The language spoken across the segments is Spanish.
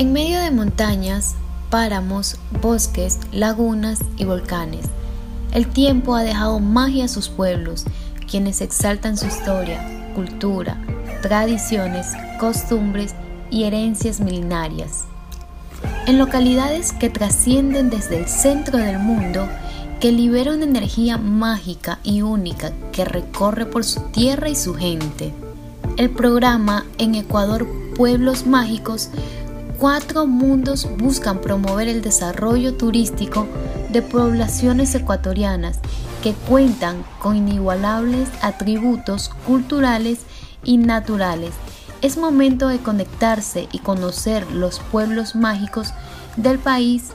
En medio de montañas, páramos, bosques, lagunas y volcanes, el tiempo ha dejado magia a sus pueblos, quienes exaltan su historia, cultura, tradiciones, costumbres y herencias milenarias. En localidades que trascienden desde el centro del mundo, que libera una energía mágica y única que recorre por su tierra y su gente. El programa en Ecuador Pueblos Mágicos, cuatro mundos buscan promover el desarrollo turístico de poblaciones ecuatorianas que cuentan con inigualables atributos culturales y naturales. Es momento de conectarse y conocer los pueblos mágicos del país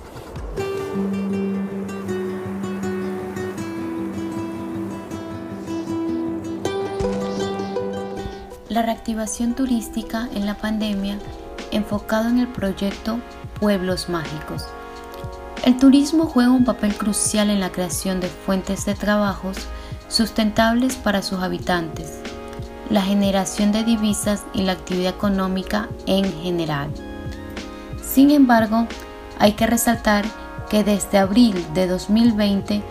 la reactivación turística en la pandemia enfocado en el proyecto Pueblos Mágicos. El turismo juega un papel crucial en la creación de fuentes de trabajos sustentables para sus habitantes, la generación de divisas y la actividad económica en general. Sin embargo, hay que resaltar que desde abril de 2020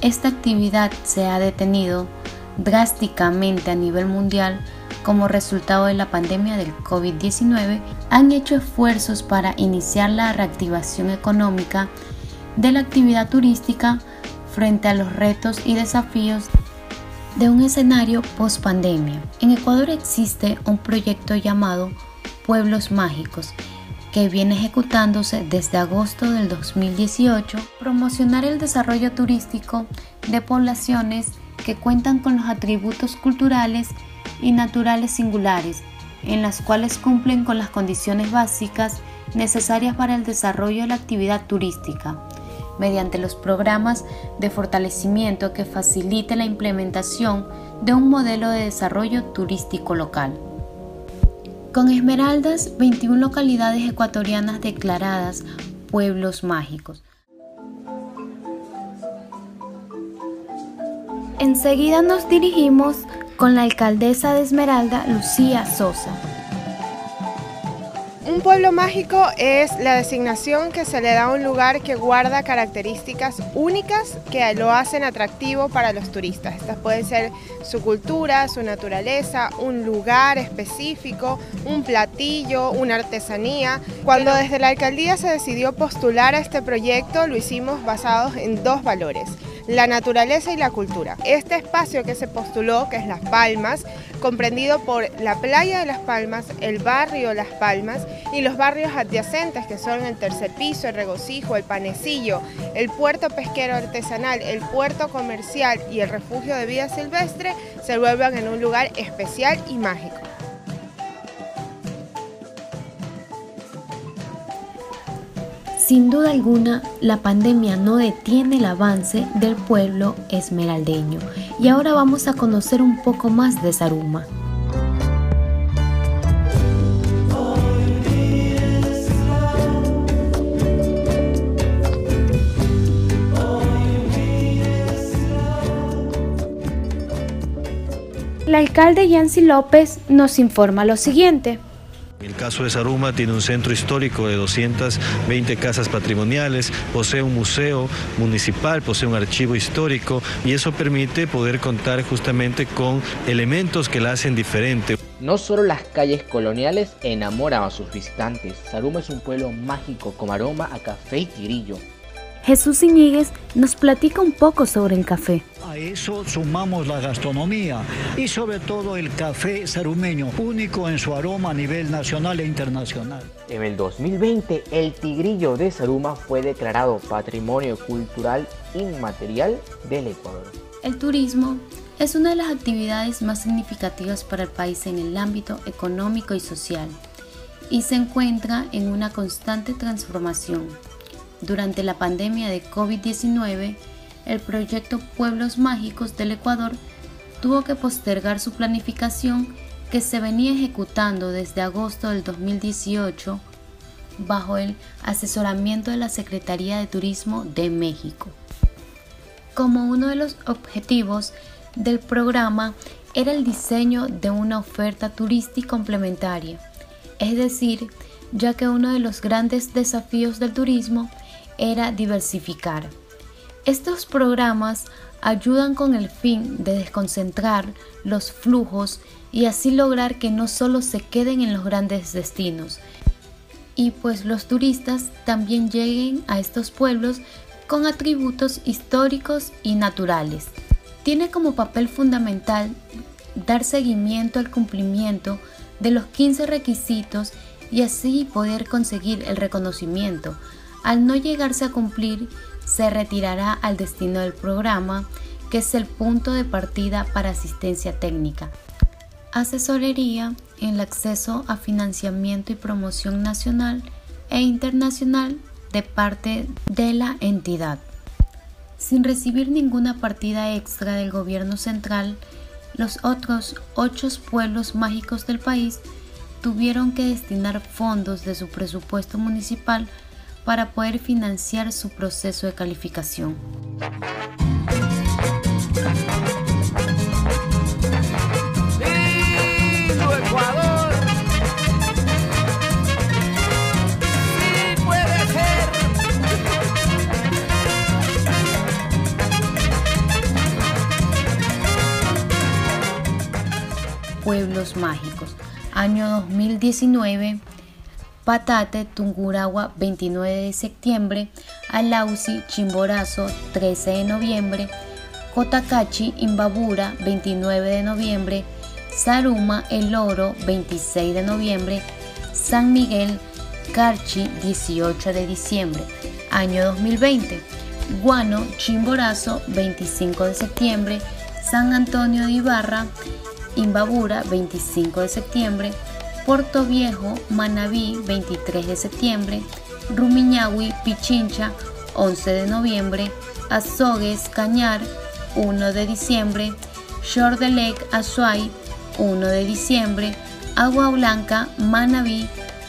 esta actividad se ha detenido drásticamente a nivel mundial como resultado de la pandemia del COVID-19, han hecho esfuerzos para iniciar la reactivación económica de la actividad turística frente a los retos y desafíos de un escenario post-pandemia. En Ecuador existe un proyecto llamado Pueblos Mágicos que viene ejecutándose desde agosto del 2018, promocionar el desarrollo turístico de poblaciones que cuentan con los atributos culturales y naturales singulares, en las cuales cumplen con las condiciones básicas necesarias para el desarrollo de la actividad turística, mediante los programas de fortalecimiento que facilite la implementación de un modelo de desarrollo turístico local. Con Esmeraldas, 21 localidades ecuatorianas declaradas pueblos mágicos. Enseguida nos dirigimos con la alcaldesa de Esmeralda, Lucía Sosa. Un pueblo mágico es la designación que se le da a un lugar que guarda características únicas que lo hacen atractivo para los turistas. Estas pueden ser su cultura, su naturaleza, un lugar específico, un platillo, una artesanía. Cuando desde la alcaldía se decidió postular a este proyecto, lo hicimos basados en dos valores la naturaleza y la cultura. Este espacio que se postuló, que es Las Palmas, comprendido por la playa de Las Palmas, el barrio Las Palmas y los barrios adyacentes que son el tercer piso, el regocijo, el panecillo, el puerto pesquero artesanal, el puerto comercial y el refugio de vida silvestre, se vuelvan en un lugar especial y mágico. Sin duda alguna, la pandemia no detiene el avance del pueblo esmeraldeño y ahora vamos a conocer un poco más de Saruma. El alcalde Yancy López nos informa lo siguiente. El caso de Saruma tiene un centro histórico de 220 casas patrimoniales, posee un museo municipal, posee un archivo histórico y eso permite poder contar justamente con elementos que la hacen diferente. No solo las calles coloniales enamoran a sus visitantes, Saruma es un pueblo mágico con aroma a café y tigrillo. Jesús Iñiguez nos platica un poco sobre el café. A eso sumamos la gastronomía y sobre todo el café sarumeño, único en su aroma a nivel nacional e internacional. En el 2020, el tigrillo de Saruma fue declarado Patrimonio Cultural Inmaterial del Ecuador. El turismo es una de las actividades más significativas para el país en el ámbito económico y social y se encuentra en una constante transformación durante la pandemia de COVID-19, el proyecto Pueblos Mágicos del Ecuador tuvo que postergar su planificación que se venía ejecutando desde agosto del 2018 bajo el asesoramiento de la Secretaría de Turismo de México. Como uno de los objetivos del programa era el diseño de una oferta turística complementaria, es decir, ya que uno de los grandes desafíos del turismo era diversificar. Estos programas ayudan con el fin de desconcentrar los flujos y así lograr que no solo se queden en los grandes destinos, y pues los turistas también lleguen a estos pueblos con atributos históricos y naturales. Tiene como papel fundamental dar seguimiento al cumplimiento de los 15 requisitos y así poder conseguir el reconocimiento. Al no llegarse a cumplir, se retirará al destino del programa, que es el punto de partida para asistencia técnica. Asesorería en el acceso a financiamiento y promoción nacional e internacional de parte de la entidad. Sin recibir ninguna partida extra del gobierno central, los otros ocho pueblos mágicos del país tuvieron que destinar fondos de su presupuesto municipal para poder financiar su proceso de calificación. Pueblos Mágicos. Año 2019. Patate, Tunguragua, 29 de septiembre. Alausi, Chimborazo, 13 de noviembre. Cotacachi, Imbabura, 29 de noviembre. Saruma, El Oro, 26 de noviembre. San Miguel, Carchi, 18 de diciembre. Año 2020. Guano, Chimborazo, 25 de septiembre. San Antonio de Ibarra, Imbabura 25 de septiembre, Puerto Viejo, Manabí 23 de septiembre, Rumiñahui, Pichincha 11 de noviembre, Azogues, Cañar 1 de diciembre, Shore de Lake, Azuay 1 de diciembre, Agua Blanca, Manabí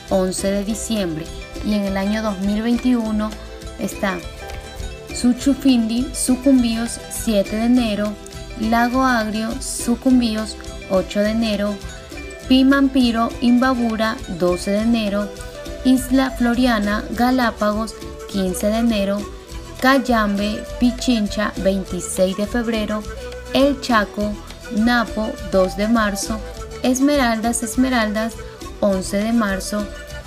11 de diciembre. Y en el año 2021 está Suchufindi, Sucumbíos 7 de enero, Lago Agrio, Sucumbíos 8 de enero, Pimampiro, Imbabura, 12 de enero, Isla Floriana, Galápagos, 15 de enero, Cayambe, Pichincha, 26 de febrero, El Chaco, Napo, 2 de marzo, Esmeraldas, Esmeraldas, 11 de marzo,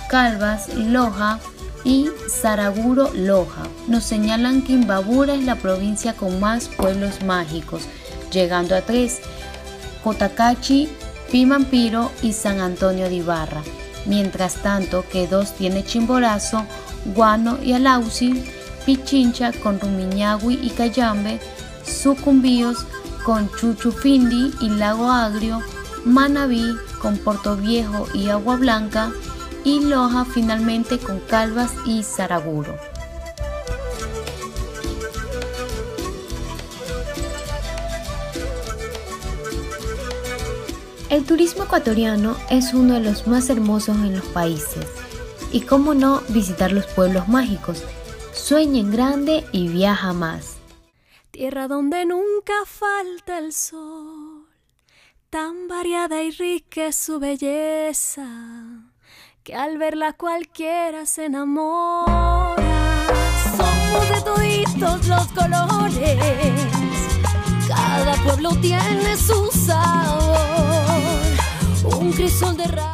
Calvas, Loja y Saraguro, Loja. Nos señalan que Imbabura es la provincia con más pueblos mágicos, llegando a tres. Cotacachi, Pimampiro y San Antonio de Ibarra. Mientras tanto que dos tiene Chimborazo, Guano y Alausi, Pichincha con Rumiñahui y Cayambe, Sucumbíos con Chuchufindi y Lago Agrio, Manabí con Puerto Viejo y Agua Blanca y Loja finalmente con Calvas y Saraguro. El turismo ecuatoriano es uno de los más hermosos en los países. Y cómo no visitar los pueblos mágicos. Sueña en grande y viaja más. Tierra donde nunca falta el sol, tan variada y rica es su belleza, que al verla cualquiera se enamora. Somos de toditos los colores, cada pueblo tiene su sabor un crisol de